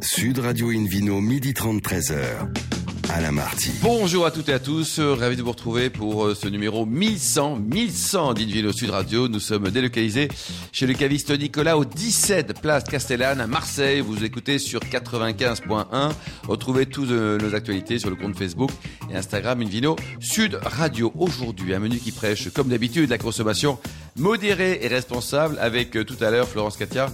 Sud Radio Invino, midi 30, 13h. Alain Marty. Bonjour à toutes et à tous, euh, ravi de vous retrouver pour euh, ce numéro 1100, 1100 d'Invino Sud Radio. Nous sommes délocalisés chez le caviste Nicolas au 17 place Castellane à Marseille. Vous écoutez sur 95.1. Retrouvez toutes euh, nos actualités sur le compte Facebook et Instagram Invino Sud Radio. Aujourd'hui, un menu qui prêche, comme d'habitude, la consommation modérée et responsable avec tout à l'heure Florence Katia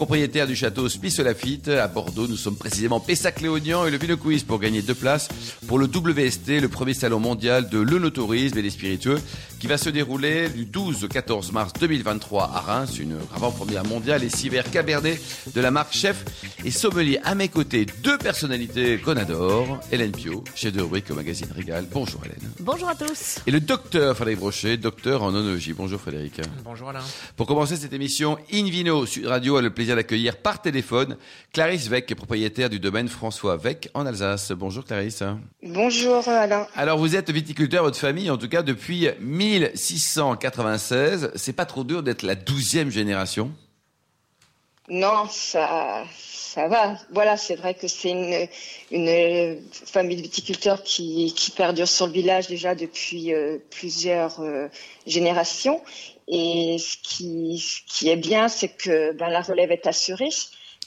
propriétaire du château Spice Lafitte à Bordeaux. Nous sommes précisément Pessac-Léognan et le Vino Quiz pour gagner deux places pour le WST, le premier salon mondial de l'œnotourisme et des spiritueux qui va se dérouler du 12 au 14 mars 2023 à Reims, une avant-première mondiale et civer cabernet de la marque Chef et Sommelier. À mes côtés, deux personnalités qu'on adore, Hélène Pio, chef de rubrique au magazine Régal. Bonjour Hélène. Bonjour à tous. Et le docteur Frédéric Brochet, docteur en onologie. Bonjour Frédéric. Bonjour Alain. Pour commencer cette émission, Invino Sud Radio a le plaisir d'accueillir par téléphone Clarisse Weck, propriétaire du domaine François Weck en Alsace. Bonjour Clarisse. Bonjour Alain. Alors vous êtes viticulteur, votre famille en tout cas depuis 1696. C'est pas trop dur d'être la douzième génération? Non, ça, ça va. Voilà, c'est vrai que c'est une, une famille de viticulteurs qui, qui perdure sur le village déjà depuis euh, plusieurs euh, générations. Et ce qui, ce qui est bien, c'est que ben, la relève est assurée.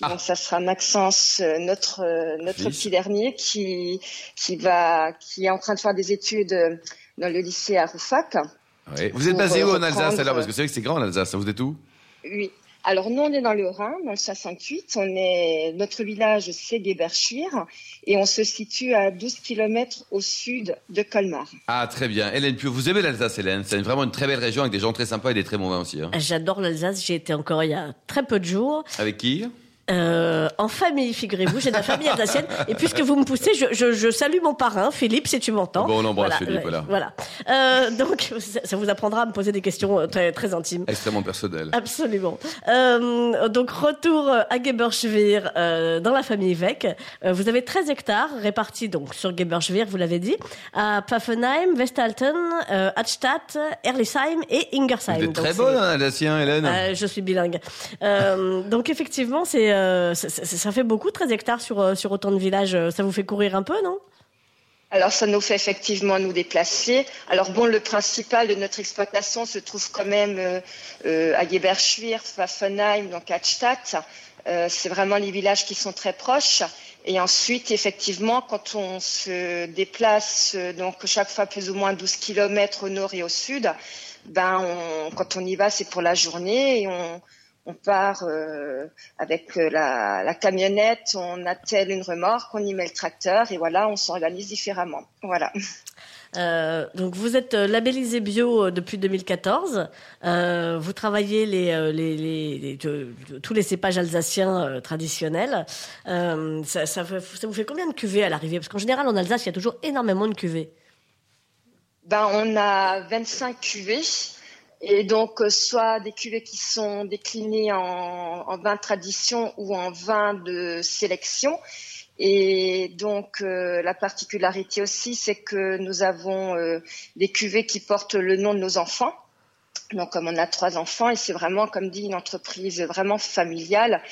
Ah. Donc ça sera Maxence, euh, notre petit dernier, qui qui va qui est en train de faire des études dans le lycée à Roufac. Oui. Vous êtes basé où euh, en Alsace alors Parce que c'est vrai que c'est grand en Alsace. Vous êtes où? Oui. Alors nous, on est dans le Rhin, dans le 68. On est notre village, c'est Geberschwir, et on se situe à 12 kilomètres au sud de Colmar. Ah très bien. Hélène Pio, vous aimez l'Alsace Hélène? C'est vraiment une très belle région avec des gens très sympas et des très mauvais aussi. hein. J'adore l'Alsace, j'y étais encore il y a très peu de jours. Avec qui? Euh, en famille, figurez-vous, j'ai de la famille alsacienne. Et puisque vous me poussez, je, je, je salue mon parrain, Philippe, si tu m'entends. Bon, on embrasse Philippe, ouais, voilà. Euh, donc, ça, vous apprendra à me poser des questions euh, très, très intimes. Extrêmement personnel. Absolument. Euh, donc retour à Geberschwir dans la famille Weck. Vous avez 13 hectares répartis donc sur Geberschwir, vous l'avez dit, à Pfaffenheim, Westalten, Hadstadt, Erlisheim et Ingersheim. Vous êtes Donc, très bonne en alsacien Hélène. je suis bilingue. Donc effectivement, c'est euh, ça, fait beaucoup 13 hectares sur euh, sur autant de villages. Ça vous fait courir un peu, non? Alors ça nous fait effectivement nous déplacer. Alors bon, le principal de notre exploitation se trouve quand même euh, euh, à Geberschwir, Pfaffenheim, donc à Stadt. Euh, c'est vraiment les villages qui sont très proches. Et ensuite, effectivement, quand on se déplace, euh, donc chaque fois plus ou moins 12 kilomètres au nord et au sud, ben quand on y va, c'est pour la journée et on, on part euh, avec euh, la, la camionnette, on attelle une remorque, on y met le tracteur et voilà, on s'organise différemment. Voilà. Euh, donc vous êtes labellisé bio depuis 2014. Euh, vous travaillez les, les, les- les- de- de- tous les cépages alsaciens traditionnels. Ça, ça vous fait combien de cuvées à l'arrivée? Parce qu'en général en Alsace il y a toujours énormément de cuvées. Ben, on a 25 cuvées. Et donc, euh, soit des cuvées qui sont déclinées en, en vin tradition ou en vin de sélection. Et donc, euh, la particularité aussi, c'est que nous avons euh, des cuvées qui portent le nom de nos enfants. Donc, comme on a trois enfants, et c'est vraiment, comme dit, une entreprise vraiment familiale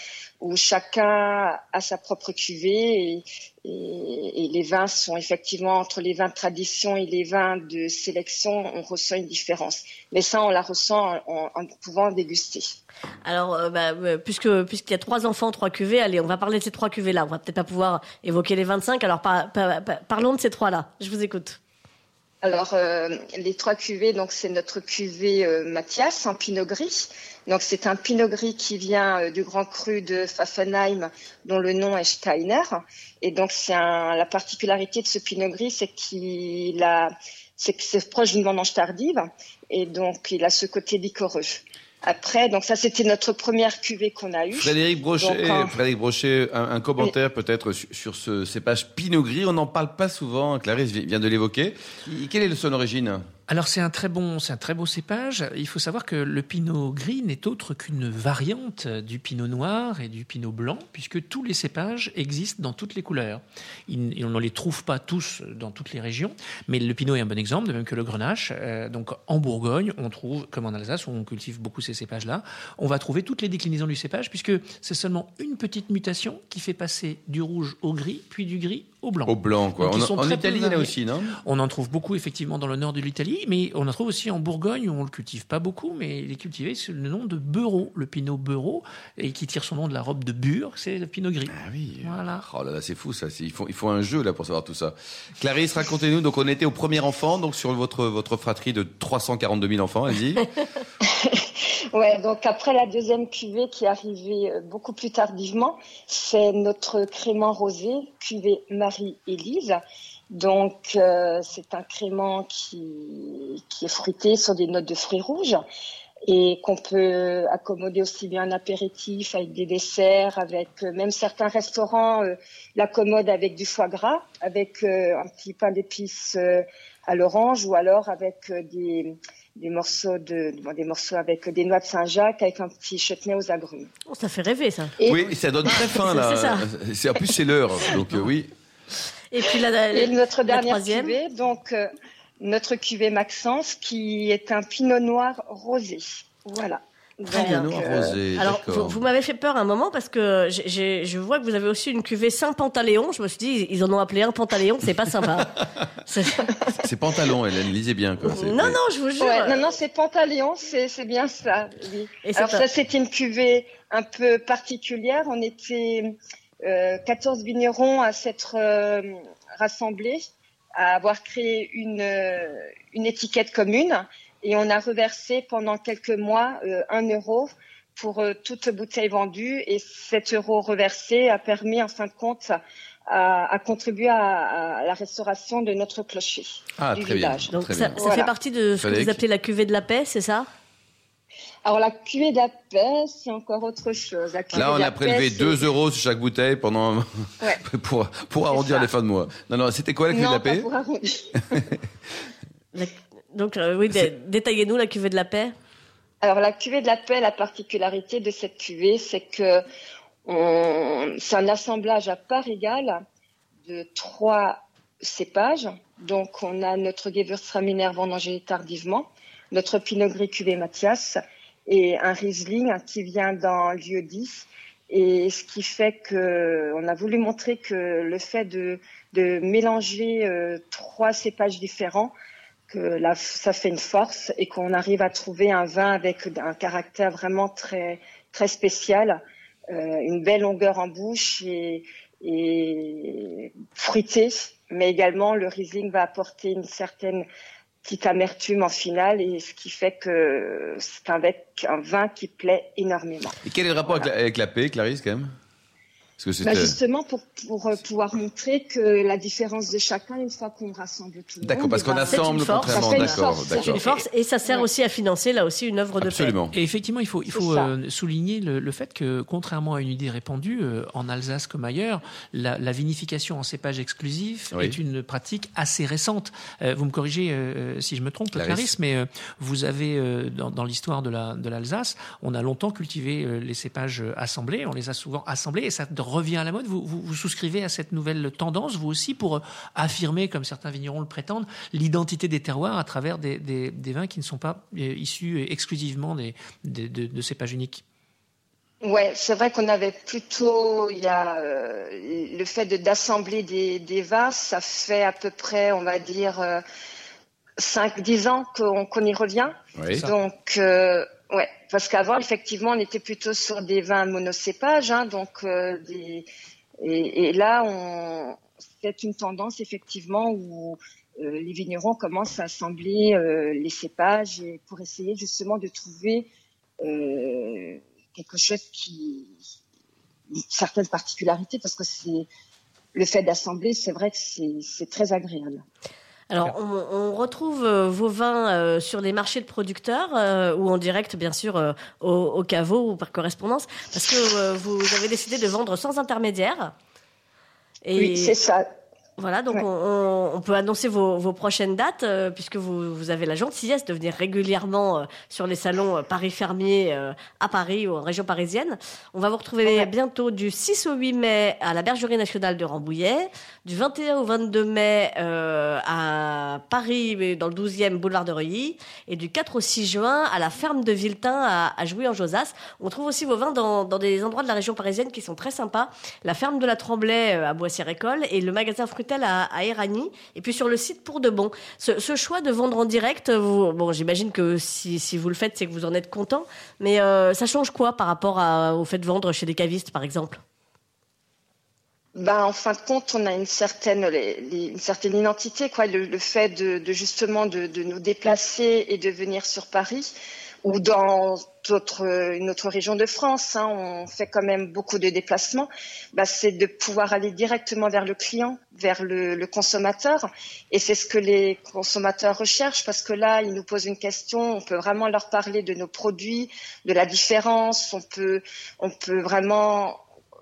où chacun a sa propre cuvée et, les vins sont effectivement entre les vins de tradition et les vins de sélection, on ressent une différence. Mais ça, on la ressent en, pouvant déguster. Alors, euh, bah, euh, puisque puisqu'il y a trois enfants, trois cuvées, allez, on va parler de ces trois cuvées-là. On va peut-être pas pouvoir évoquer les 25. Alors, par- par- par- parlons de ces trois-là. Je vous écoute. Alors, euh, les trois cuvées, donc c'est notre cuvée euh, Mathias en Pinot Gris. Donc, c'est un Pinot Gris qui vient euh, du Grand Cru de Pfaffenheim, dont le nom est Steiner. Et donc, c'est la particularité de ce Pinot Gris, c'est qu'il a, c'est que c'est proche d'une vendange tardive, et donc il a ce côté liquoreux. Après, donc ça, c'était notre première cuvée qu'on a eue. Frédéric Brochet, Donc, en- Frédéric Brochet, un, un commentaire peut-être sur, sur ce cépage Pinot Gris. On n'en parle pas souvent. Clarisse vi- vient de l'évoquer. Quelle est son origine alors c'est un très bon, c'est un très beau cépage. Il faut savoir que le pinot gris n'est autre qu'une variante du pinot noir et du pinot blanc, puisque tous les cépages existent dans toutes les couleurs. on ne les trouve pas tous dans toutes les régions, mais le pinot est un bon exemple, de même que le grenache. Euh, donc en Bourgogne, on trouve, comme en Alsace où on cultive beaucoup ces cépages-là, on va trouver toutes les déclinaisons du cépage, puisque c'est seulement une petite mutation qui fait passer du rouge au gris, puis du gris au blanc. Au blanc, quoi. en Italie, il y en a aussi, non? On en trouve beaucoup, effectivement, dans le nord de l'Italie, mais on en trouve aussi en Bourgogne, où on le cultive pas beaucoup, mais il est cultivé sous le nom de Beurreau, le pinot Beurreau, et qui tire son nom de la robe de Bure, c'est le pinot gris. Ah oui. Voilà. Oh là là, c'est fou, ça. Il faut, il faut un jeu, là, pour savoir tout ça. Clarisse, racontez-nous. Donc, on était au premier enfant, donc, sur votre, votre fratrie de 342 000 enfants, allez-y. ouais, donc après la deuxième cuvée qui est arrivée euh, beaucoup plus tardivement, c'est notre crément rosé, cuvée Marie-Élise. Donc euh, c'est un crément qui, qui est fruité sur des notes de fruits rouges et qu'on peut accommoder aussi bien en apéritif avec des desserts, avec euh, même certains restaurants l'accommodent avec du foie gras, avec un petit pain d'épices à l'orange ou alors avec des des morceaux de des morceaux avec des noix de Saint-Jacques avec un petit chutney aux agrumes. Oh, ça fait rêver ça. oui, ça donne très faim là. c'est en plus c'est l'heure donc euh, oui. Et puis la, Et notre dernière cuvée donc euh, notre cuvée Maxence qui est un pinot noir rosé. Voilà. Très bien. Euh, alors, vous, m'avez fait peur un moment parce que je vois que vous avez aussi une cuvée Saint-Pantaléon. Je me suis dit, ils en ont appelé un Pantaléon, c'est pas sympa. c'est Pantalon, Hélène, lisez bien. Quoi. Non, non, je vous jure. non, non, c'est Pantaléon, c'est bien ça. alors, ça, c'est une cuvée un peu particulière. On était euh, 14 vignerons à s'être euh, rassemblés, à avoir créé une, euh, une étiquette commune et on a reversé pendant quelques mois euh, un euro pour euh, toute bouteille vendue et cet euro reversé a permis en fin de compte à, contribuer à, la restauration de notre clocher ah, du très village. Bien, Donc ça, fait partie de ce que vous appelez la cuvée de la paix, c'est ça? Alors la cuvée de la paix, c'est encore autre chose. Là, on a prélevé 2 euros sur chaque bouteille pendant pour, pour arrondir les fins de mois. Non, non, c'était quoi la cuvée de la paix? pour arrondir. Donc, euh, oui, détaillez-nous la cuvée de la paix. Alors, la cuvée de la paix, la particularité de cette cuvée, c'est que c'est un assemblage à part égale de trois cépages. Donc, on a notre Gewürztraminer vendangé tardivement, notre Pinot Gris cuvée Mathias et un Riesling qui vient dans lieu 10. Et ce qui fait que on a voulu montrer que le fait de, mélanger euh, trois cépages différents que là, ça fait une force et qu'on arrive à trouver un vin avec un caractère vraiment très très spécial, euh, une belle longueur en bouche et, et fruité, mais également le Riesling va apporter une certaine petite amertume en finale et ce qui fait que c'est un, un vin qui plaît énormément. Et quel est le rapport avec, la, avec la paix, Clarisse, quand même? Bah justement pour, pour euh, pouvoir montrer que la différence de chacun une fois qu'on rassemble tout le monde. D'accord, parce qu'on assemble contrairement. D'accord, C'est une force et ça sert aussi à financer là aussi une œuvre de Absolument. Et effectivement, il faut il faut euh, souligner le, le, fait que contrairement à une idée répandue euh, en Alsace comme ailleurs, la, la vinification en cépage exclusif est une pratique assez récente. vous me corrigez si je me trompe, Clarisse, mais vous avez dans, dans l'histoire de la de l'Alsace, on a longtemps cultivé les cépages assemblés, on les a souvent assemblés et ça revient à la mode. Vous, vous, souscrivez à cette nouvelle tendance, vous aussi, pour euh, affirmer, comme certains vignerons le prétendent, l'identité des terroirs à travers des, des, vins qui ne sont pas euh, issus exclusivement des, de, de, cépages uniques? Ouais, c'est vrai qu'on avait plutôt, il y a euh, le fait d'assembler des, des, vins, ça fait à peu près, on va dire, 5-10 ans qu'on y revient. Donc, Ouais, parce qu'avant, effectivement, on était plutôt sur des vins monocépages, hein, donc euh, et, là, c'est une tendance effectivement où euh, les vignerons commencent à assembler euh, les cépages pour essayer justement de trouver quelque chose qui une certaine particularité, parce que c'est le fait d'assembler, c'est vrai que c'est très agréable. Alors, on, retrouve euh, vos vins euh, sur les marchés de producteurs euh, ou en direct, bien sûr, au, au, caveau ou par correspondance, parce que vous avez décidé de vendre sans intermédiaire. Et... Oui, c'est ça. Voilà, donc on, peut annoncer vos, prochaines dates, euh, puisque vous, avez la gentillesse de venir régulièrement euh, sur les salons euh, Paris Fermier à Paris ou en région parisienne. On va vous retrouver bientôt du 6 au 8 mai à la Bergerie nationale de Rambouillet, du 21 au 22 mai à Paris, dans le 12e boulevard de Reuilly, et du 4 au 6 juin à la ferme de Villetin à, à Jouy-en-Josas. On trouve aussi vos vins dans, des endroits de la région parisienne qui sont très sympas. La ferme de la Tremblay à Boissière-École et le magasin À, à Erani, et puis sur le site pour de bon. Ce, choix de vendre en direct, bon, j'imagine que si, vous le faites, c'est que vous en êtes content, mais euh, ça change quoi par rapport au fait de vendre chez des cavistes, par exemple? Ben, en fin de compte, on a une certaine, une certaine identité, quoi. Le, fait de, justement de, nous déplacer et de venir sur Paris, ou dans une autre région de France, hein, on fait quand même beaucoup de déplacements, bah, c'est de pouvoir aller directement vers le client, vers le, consommateur. Et c'est ce que les consommateurs recherchent parce que là, ils nous posent une question, on peut vraiment leur parler de nos produits, de la différence, on peut, on peut vraiment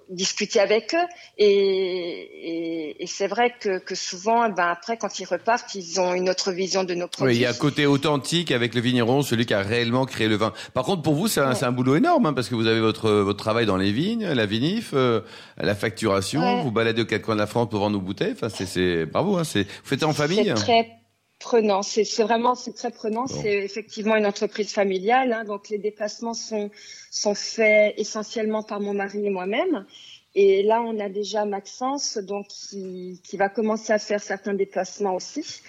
discuter avec eux. Et, c'est vrai que, souvent, eh ben après, quand ils repartent, ils ont une autre vision de nos produits. Oui, il y a un côté authentique avec le vigneron, celui qui a réellement créé le vin. Par contre, pour vous, c'est un, boulot énorme, hein, parce que vous avez votre, votre travail dans les vignes, la vinif, euh, la facturation, vous baladez aux quatre coins de la France pour vendre nos bouteilles. Enfin, c'est bravo, hein, vous faites ça en famille. Très prenant. C'est vraiment c'est très prenant. C'est effectivement une entreprise familiale, hein, donc les déplacements sont sont faits essentiellement par mon mari et moi-même. Et là, on a déjà Maxence, donc qui, qui va commencer à faire certains déplacements aussi.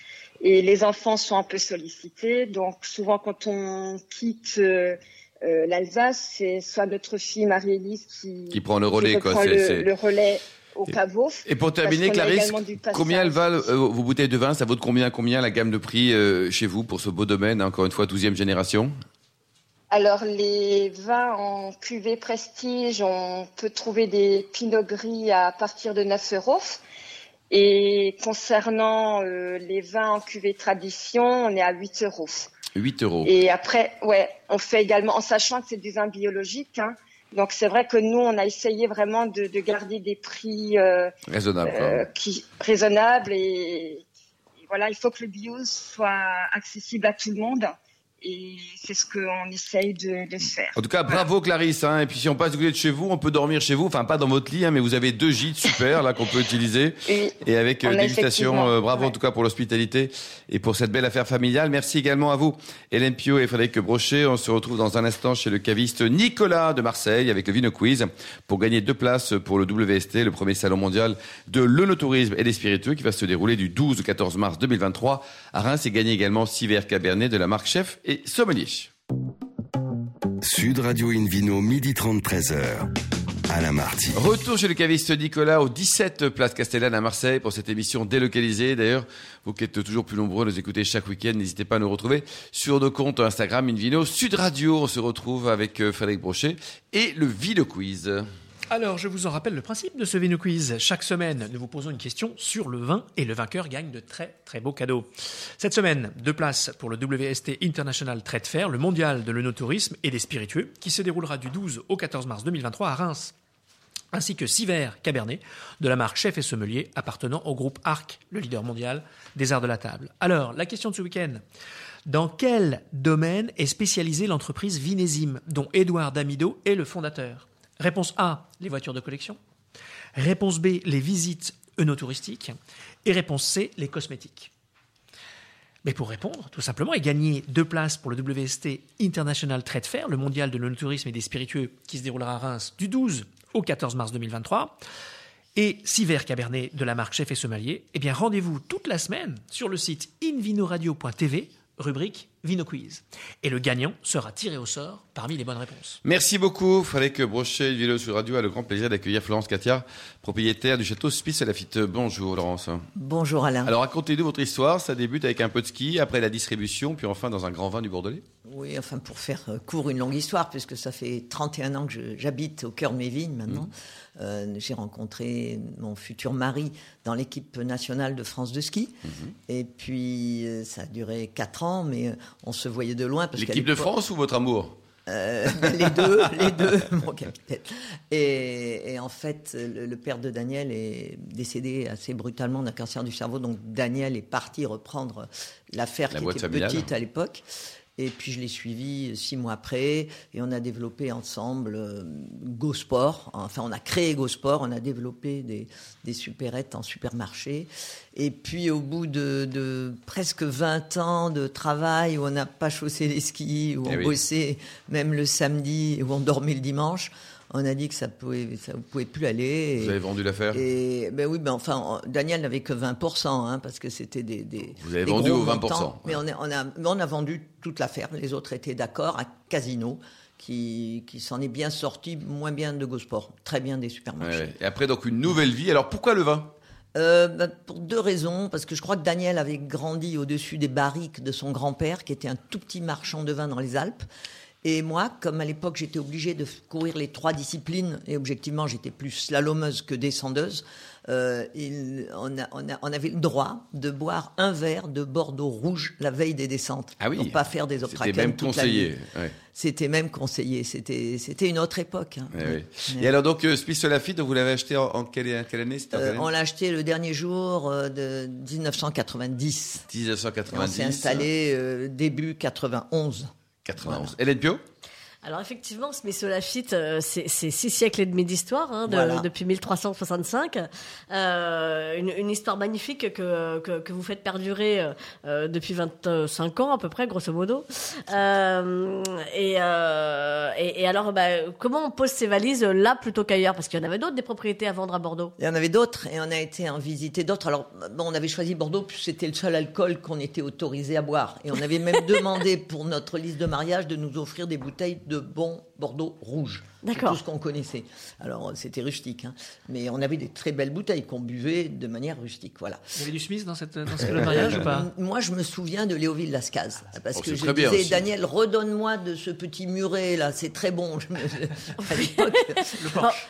Et les enfants sont un peu sollicités, donc souvent quand on quitte euh, euh l'Alsace, c'est soit notre fille Marie-Élise qui, qui prend le relais, quoi. Le, le relais au. Et pour terminer, Clarisse, combien elle valent euh, vos bouteilles de vin? Ça vaut combien, combien la gamme de prix euh, chez vous pour ce beau domaine, encore une fois, 12e génération? Alors les vins en cuvée prestige, on peut trouver des pinot gris à partir de 9 euros. Et concernant euh, les vins en cuvée tradition, on est à 8 euros. 8 euros. Et après, ouais, on fait également, en sachant que c'est du vin biologique, hein, donc c'est vrai que nous, on a essayé vraiment de, garder des prix euh, raisonnables, euh, qui raisonnables et, voilà, il faut que le bio soit accessible à tout le monde et c'est ce qu'on essaye de, de, faire. En tout cas, bravo Clarisse. Hein. Et puis si on passe du côté de chez vous, on peut dormir chez vous. Enfin, pas dans votre lit, hein, mais vous avez deux gîtes super là qu'on peut utiliser. Et, avec euh, dégustation. Euh, bravo en tout cas pour l'hospitalité et pour cette belle affaire familiale. Merci également à vous, Hélène Pio et Frédéric Brochet. On se retrouve dans un instant chez le caviste Nicolas de Marseille avec le Vino Quiz pour gagner deux places pour le WST, le premier salon mondial de l'œnotourisme et des spiritueux qui va se dérouler du 12 au 14 mars 2023 à Reims et gagner également six verres Cabernet de la marque Chef et sommelier. Sud Radio Invino, midi 30, 13h. la Marty. Retour chez le caviste Nicolas au 17 Place Castellane à Marseille pour cette émission délocalisée. D'ailleurs, vous qui êtes toujours plus nombreux à nous écouter chaque week-end, n'hésitez pas à nous retrouver sur nos comptes Instagram Invino Sud Radio. On se retrouve avec euh, Frédéric Brochet et le Ville Quiz. Alors, je vous en rappelle le principe de ce Vino Quiz. Chaque semaine, nous vous posons une question sur le vin et le vainqueur gagne de très très beaux cadeaux. Cette semaine, deux places pour le WST International Trade Fair, le mondial de l'œnotourisme et des spiritueux, qui se déroulera du 12 au 14 mars 2023 à Reims ainsi que six verres Cabernet de la marque Chef et Sommelier appartenant au groupe Arc, le leader mondial des arts de la table. Alors, la question de ce week-end. Dans quel domaine est spécialisée l'entreprise Vinésime, dont Édouard Damido est le fondateur? Réponse A, les voitures de collection. Réponse B, les visites œnotouristiques. Et réponse C, les cosmétiques. Mais pour répondre, tout simplement, et gagner deux places pour le WST International Trade Fair, le mondial de l'œnotourisme et des spiritueux, qui se déroulera à Reims du 12 au 14 mars 2023, et six Cabernet de la marque Chef et Sommelier, eh bien rendez-vous toute la semaine sur le site invinoradio.tv, rubrique Vino Quiz. Et le gagnant sera tiré au sort parmi les bonnes réponses. Merci beaucoup. Que Brochet Vino sur Radio a le grand plaisir d'accueillir Florence Katia, propriétaire du château Spice à Lafitte. Bonjour Laurence. Bonjour Alain. Alors racontez-nous votre histoire. Ça débute avec un peu de ski, après la distribution, puis enfin dans un grand vin du Bordelais. Oui, enfin pour faire euh, court une longue histoire, puisque ça fait 31 ans que j'habite au cœur de mes vignes maintenant. Mmh. Euh, j'ai rencontré mon futur mari dans l'équipe nationale de France de ski. Mmh. Et puis, euh, ça a duré 4 ans, mais on se voyait de loin. L'équipe de France ou votre amour Euh, les deux, les deux, mon capitaine. Et, en fait, le, père de Daniel est décédé assez brutalement d'un cancer du cerveau, donc Daniel est parti reprendre l'affaire qui était petite à l'époque. Et puis je l'ai suivi six mois après et on a développé ensemble euh, GoSport. Enfin, on a créé GoSport, on a développé des, des supérettes en supermarché. Et puis au bout de, presque 20 ans de travail où on n'a pas chaussé les skis, où eh on bossait même le samedi, où on dormait le dimanche, on a dit que ça pouvait, ça pouvait plus aller. Vous avez vendu l'affaire? Et ben oui, ben enfin, Daniel n'avait que 20%, hein, parce que c'était des, des, Vous avez vendu aux 20%. mais on, on, a, on a vendu toute l'affaire. Les autres étaient d'accord. À Casino, qui, qui s'en est bien sorti, moins bien de Gosport, très bien des supermarchés. Et après, donc, une nouvelle vie. Alors, pourquoi le vin? Euh, ben, pour deux raisons, parce que je crois que Daniel avait grandi au-dessus des barriques de son grand-père, qui était un tout petit marchand de vin dans les Alpes. Et moi, comme à l'époque j'étais obligée de courir les trois disciplines, et objectivement j'étais plus slalomeuse que descendeuse, euh, on, avait le droit de boire un verre de Bordeaux rouge la veille des descentes. Ah oui. Pour pas faire des obstacles. C'était même conseillé. C'était même conseillé. C'était, c'était une autre époque. Hein. Et alors donc, euh, Smith Lafitte, vous l'avez acheté en, quelle, année, euh, On l'a acheté le dernier jour euh, de 1990. 1990. on s'est installé début 91. 91. Hélène Pio? Alors effectivement, Smith Lafitte, euh, c'est six siècles et demi d'histoire, hein, depuis 1365. Euh, une, une, histoire magnifique que, que, que vous faites perdurer euh, depuis 25 ans à peu près, grosso modo. Euh, et, et, et, alors, bah, comment on pose ses valises là plutôt qu'ailleurs? Parce qu'il y en avait d'autres des propriétés à vendre à Bordeaux. Il y en avait d'autres et on a été en visiter d'autres. Alors, bon, on avait choisi Bordeaux puisque c'était le seul alcool qu'on était autorisé à boire. Et on avait même demandé pour notre liste de mariage de nous offrir des bouteilles de bon Bordeaux rouge. D'accord. Tout ce qu'on connaissait. Alors, c'était rustique, hein. mais on avait des très belles bouteilles qu'on buvait de manière rustique. Voilà. Il y avait du Smith dans, cette, dans ce mariage ou pas Moi, je me souviens de Léoville Lascaz. Parce oh, que je disais, Daniel, redonne-moi de ce petit muret, là, c'est très bon. à l'époque.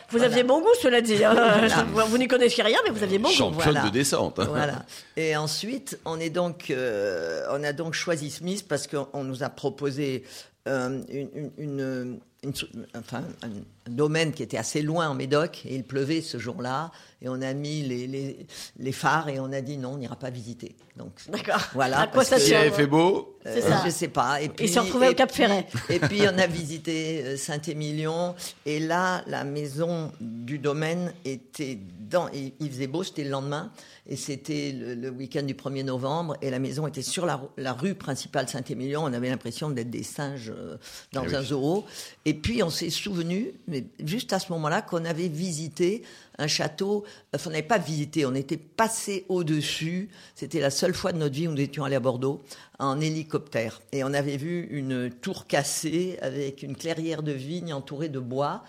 vous aviez bon goût, cela dit. Hein. Vous n'y connaissiez rien, mais vous aviez bon goût. Championne de descente. Hein. Voilà. Et ensuite, on, est donc, euh, on a donc choisi Smith parce qu'on nous a proposé euh, une, enfin, un, domaine qui était assez loin en Médoc et il pleuvait ce jour-là et on a mis les, les, les, phares et on a dit non, on n'ira pas visiter. Donc d'accord. Voilà. À quoi ça Il avait fait beau. Euh, ça. Je sais pas. Et puis, retrouvé au Cap Ferret. Et puis on a visité euh, Saint-Émilion et là la maison du domaine était dans. Il, faisait beau, c'était le lendemain et c'était le, week-end du 1er novembre et la maison était sur la, la rue principale Saint-Émilion. On avait l'impression d'être des singes euh, dans eh un zoo. Et puis on s'est souvenu, mais juste à ce moment-là, qu'on avait visité un château. Enfin, on n'avait pas visité, on était passé au-dessus. C'était la seule fois de notre vie où nous étions allés à Bordeaux en hélicoptère. Et on avait vu une tour cassée avec une clairière de vigne entourée de bois.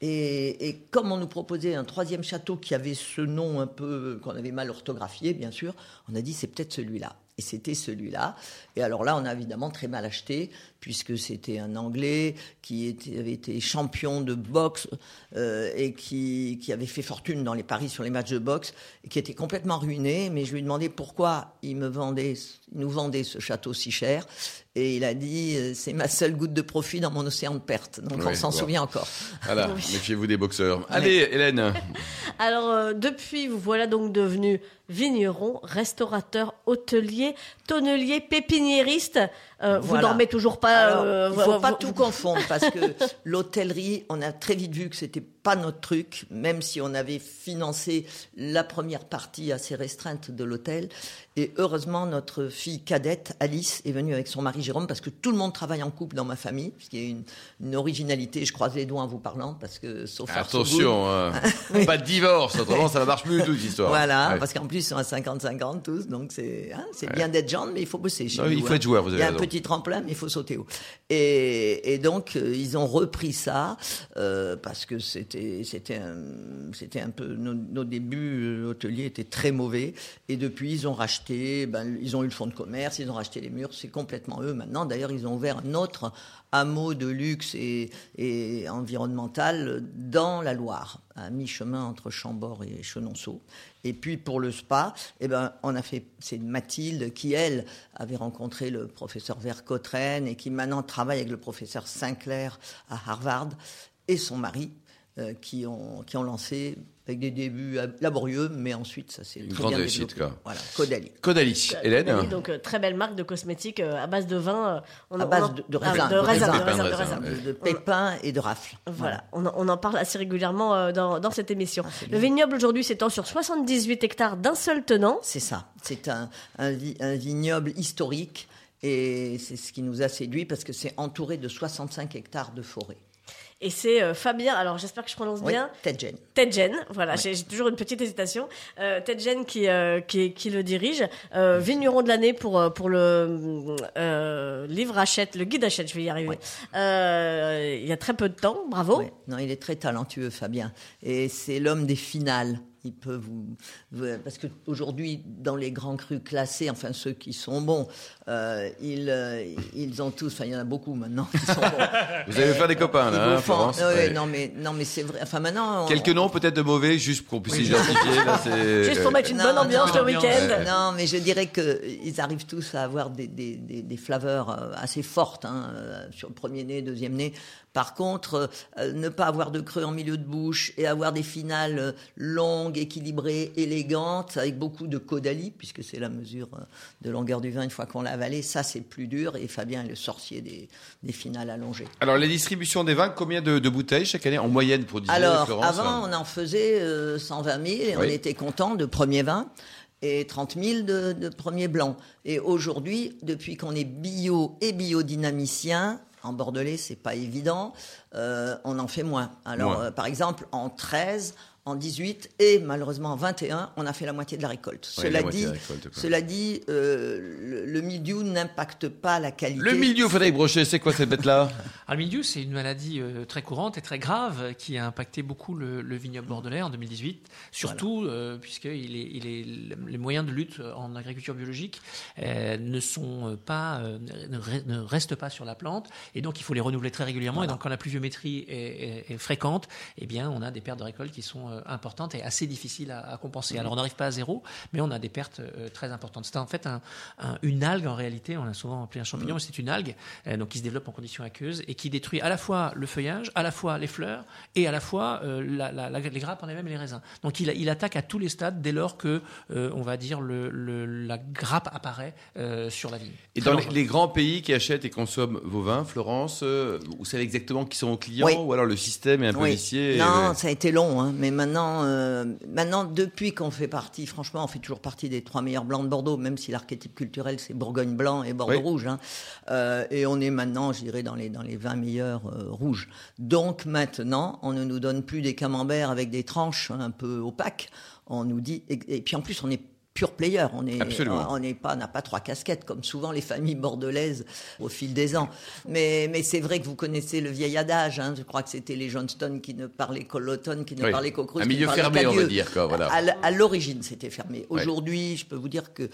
Et, et, comme on nous proposait un troisième château qui avait ce nom un peu qu'on avait mal orthographié, bien sûr, on a dit c'est peut-être celui-là. Et c'était celui-là. Et alors là, on a évidemment très mal acheté, puisque c'était un Anglais qui avait été champion de boxe euh, et qui, avait fait fortune dans les paris sur les matchs de boxe, et qui était complètement ruiné. Mais je lui ai demandé pourquoi il nous vendait ce château si cher. Et il a dit, euh, c'est ma seule goutte de profit dans mon océan de pertes. Donc on s'en souvient encore. Voilà, méfiez-vous des boxeurs. Allez, Hélène. Alors, euh, depuis, vous voilà donc devenu vigneron, restaurateur, hôtelier, tonnelier, pépiniériste. Euh, vous dormez toujours pas. Euh, il faut pas tout confondre parce que l'hôtellerie, on a très vite vu que c'était pas notre truc, même si on avait financé la première partie assez restreinte de l'hôtel. Et heureusement, notre fille cadette, Alice, est venue avec son mari Jérôme parce que tout le monde travaille en couple dans ma famille, ce qui est une, une originalité. Je croise les doigts en vous parlant parce que sauf attention, hein. pas de divorce, autrement ça ne marche plus du tout cette histoire. Voilà, parce qu'en plus ils sont à 50-50 tous, donc c'est hein, c'est bien d'être jeune, mais il faut bosser. Chez il faut être joueur. Vous avez petit tremplin, mais il faut sauter haut. Et, donc euh, ils ont repris ça euh, parce que c'était c'était un, un peu nos, nos débuts euh, hôteliers étaient très mauvais et depuis ils ont racheté ben, ils ont eu le fonds de commerce, ils ont racheté les murs, c'est complètement eux maintenant. D'ailleurs, ils ont ouvert un autre hameau de luxe et, environnemental dans la Loire. à mi-chemin entre Chambord et Chenonceau. Et puis pour le spa, eh ben, on a fait, c'est Mathilde qui, elle, avait rencontré le professeur Vercottren et qui maintenant travaille avec le professeur Sinclair à Harvard et son mari, euh, qui, ont, qui ont lancé avec des débuts laborieux, mais ensuite ça s'est une grande réussite quoi. Voilà, Caudalie. Caudalie, Hélène. donc euh, très belle marque de cosmétiques euh, à base de vin. On, à base de, de, raisin, de, raisin, de, raisin, de, pépins et de rafles. Voilà, On, on, en parle assez régulièrement dans, dans cette émission. Ah, le vignoble aujourd'hui s'étend sur 78 hectares d'un seul tenant. C'est ça. C'est un, un, un vignoble historique et c'est ce qui nous a séduit parce que c'est entouré de 65 hectares de forêt. Et c'est euh, Fabien, alors j'espère que je prononce bien. Tedgen. Tedgen, voilà, j'ai toujours une petite hésitation. Euh, Tedgen qui, euh, qui, qui, le dirige. Euh, vigneron de l'année pour, pour le livre Hachette, le guide Hachette, je vais y arriver. il y a très peu de temps, bravo. Non, il est très talentueux, Fabien. Et c'est l'homme des finales il peut vous, parce que aujourd'hui dans les grands crus classés, enfin ceux qui sont bons, euh, ils, euh, ils ont tous, enfin il y en a beaucoup maintenant qui sont bons. Vous allez faire des copains là, hein, Florence, Non mais non mais c'est vrai. Enfin maintenant. Quelques noms peut-être de mauvais, juste pour qu'on puisse identifier. Là, juste pour mettre une bonne ambiance le week-end. Non mais je dirais que ils arrivent tous à avoir des, des, des, des flaveurs euh, assez fortes hein, sur le premier nez, deuxième nez. Par contre, ne pas avoir de creux en milieu de bouche et avoir des finales longues équilibrée, élégante, avec beaucoup de caudalie, puisque c'est la mesure euh, de longueur du vin une fois qu'on l'a avalé. Ça, c'est plus dur. Et Fabien est le sorcier des, des finales allongées. Alors, les distributions des vins, combien de, bouteilles chaque année en moyenne pour dire Alors, avant, on en faisait 120 euh, 000 et on était content de premiers vins et 30 000 de, de premiers blancs. Et aujourd'hui, depuis qu'on est bio et biodynamicien, en Bordelais, c'est pas évident. Euh, on en fait moins. Alors, par exemple, en 13, en 18 et malheureusement en 21, on a fait la moitié de la récolte. cela, dit, cela dit, euh, le, milieu n'impacte pas la qualité. Le milieu, Frédéric Brochet, c'est quoi cette bête-là? Le milieu, c'est une maladie euh, très courante et très grave qui a impacté beaucoup le, vignoble bordelais en 2018, surtout euh, puisque il est, il est, les moyens de lutte en agriculture biologique ne sont pas, ne, restent pas sur la plante et donc il faut les renouveler très régulièrement. Et donc quand la pluviométrie est, est, fréquente, eh bien on a des pertes de récolte qui sont euh, importante et assez difficile à, compenser. Alors on n'arrive pas à zéro, mais on a des pertes euh, très importantes. C'est en fait un, une algue en réalité, on a souvent appelé un champignon, mais c'est une algue euh, donc qui se développe en conditions aqueuses et qui détruit à la fois le feuillage, à la fois les fleurs et à la fois la, les grappes en elles-mêmes et les raisins. Donc il, il, attaque à tous les stades dès lors que on va dire le, la grappe apparaît sur la vigne. Et dans les, grands pays qui achètent et consomment vos vins, Florence, vous savez exactement qui sont vos clients ou alors le système est un peu vicié Non, ça a été long, hein, mais maintenant euh, maintenant depuis qu'on fait partie, franchement, on fait toujours partie des trois meilleurs blancs de Bordeaux, même si l'archétype culturel c'est Bourgogne blanc et Bordeaux rouge. Hein. Euh, et on est maintenant, je dirais, dans les dans les 20 meilleurs euh, rouges. Donc maintenant, on ne nous donne plus des camemberts avec des tranches un peu opaques. On nous dit, et puis en plus, on est pure player. On est, on n'est pas, n'a pas trois casquettes comme souvent les familles bordelaises au fil des ans. Mais, mais c'est vrai que vous connaissez le vieil adage. Hein. je crois que c'était les Johnston qui ne parlaient qu'au l'automne, qui ne parlaient qu'au Crous. Un milieu fermé, on va dire quoi. Voilà. À, l'origine, c'était fermé. Aujourd'hui, je peux vous dire que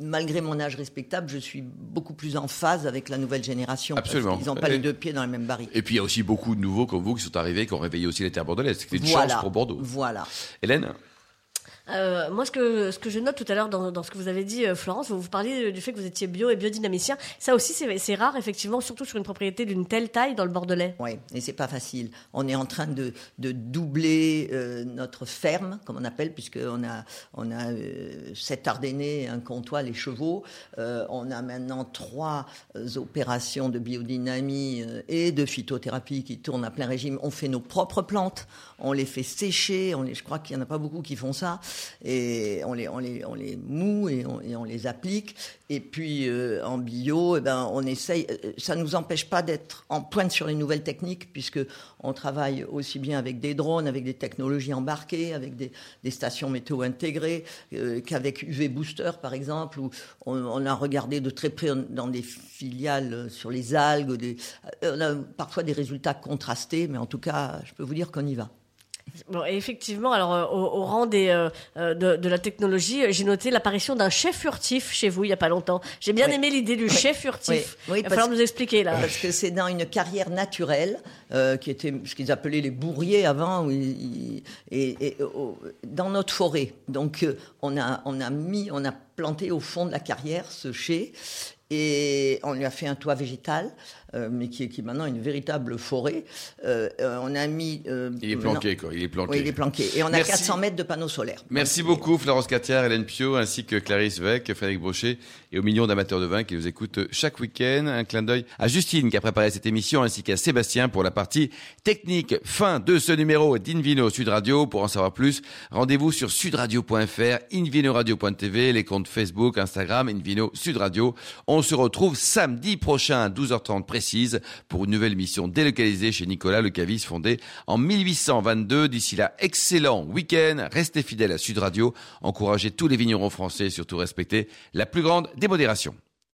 malgré mon âge respectable, je suis beaucoup plus en phase avec la nouvelle génération. Absolument. Ils n'ont pas les deux pieds dans la même barrique. Et puis il y a aussi beaucoup de nouveaux comme vous qui sont arrivés, qui ont réveillé aussi les terres bordelaises. C'est une chance pour Bordeaux. Voilà. Hélène? Euh, moi, ce que, je note tout à l'heure dans, ce que vous avez dit, euh, Florence, vous, parliez du fait que vous étiez bio et biodynamicien. Ça aussi, c'est rare, effectivement, surtout sur une propriété d'une telle taille dans le Bordelais. Oui, et c'est pas facile. On est en train de, doubler euh, notre ferme, comme on appelle, puisqu'on a, on a euh, sept Ardennais, un comptoir, les chevaux. On a maintenant trois opérations de biodynamie et de phytothérapie qui tournent à plein régime. On fait nos propres plantes, on les fait sécher. On les, je crois qu'il y en a pas beaucoup qui font ça et on les, on les, on les moue et on, les applique. Et puis euh, en bio, eh ben, on essaye. Euh, ça nous empêche pas d'être en pointe sur les nouvelles techniques, puisque on travaille aussi bien avec des drones, avec des technologies embarquées, avec des, stations météo intégrées, euh, qu'avec UV Booster par exemple, où on, a regardé de très près dans des filiales sur les algues. On a parfois des résultats contrastés, mais en tout cas, je peux vous dire qu'on y va. Bon, effectivement, alors euh, au, rang des, euh, euh, de, la technologie, j'ai noté l'apparition d'un chef furtif chez vous il y a pas longtemps. J'ai bien aimé l'idée du chef furtif. Oui. il va falloir nous expliquer là. Parce que c'est dans une carrière naturelle qui était ce qu'ils appelaient les bourriers avant, et, dans notre forêt. Donc on a on a mis on a planté au fond de la carrière ce chai et on lui a fait un toit végétal. Euh, mais qui est, qui maintenant une véritable forêt. Euh, euh, on a mis. il est planqué, quoi. Il est planqué. Oui, il est planqué. Et on a 400 mètres de panneaux solaires. Merci beaucoup, Florence Catière, Hélène Pio, ainsi que Clarisse Vec, Frédéric Brochet, et aux millions d'amateurs de vin qui nous écoutent chaque week-end. Un clin d'œil à Justine qui a préparé cette émission, ainsi qu'à Sébastien pour la partie technique. Fin de ce numéro d'Invino Sud Radio. Pour en savoir plus, rendez-vous sur sudradio.fr, invinoradio.tv, les comptes Facebook, Instagram, Invino Sud Radio. On se retrouve samedi prochain à 12h30 pour une nouvelle émission délocalisée chez Nicolas Le Cavis, fondé en 1822. D'ici là, excellent week-end. Restez fidèles à Sud Radio. Encouragez tous les vignerons français et surtout respectez la plus grande démodération.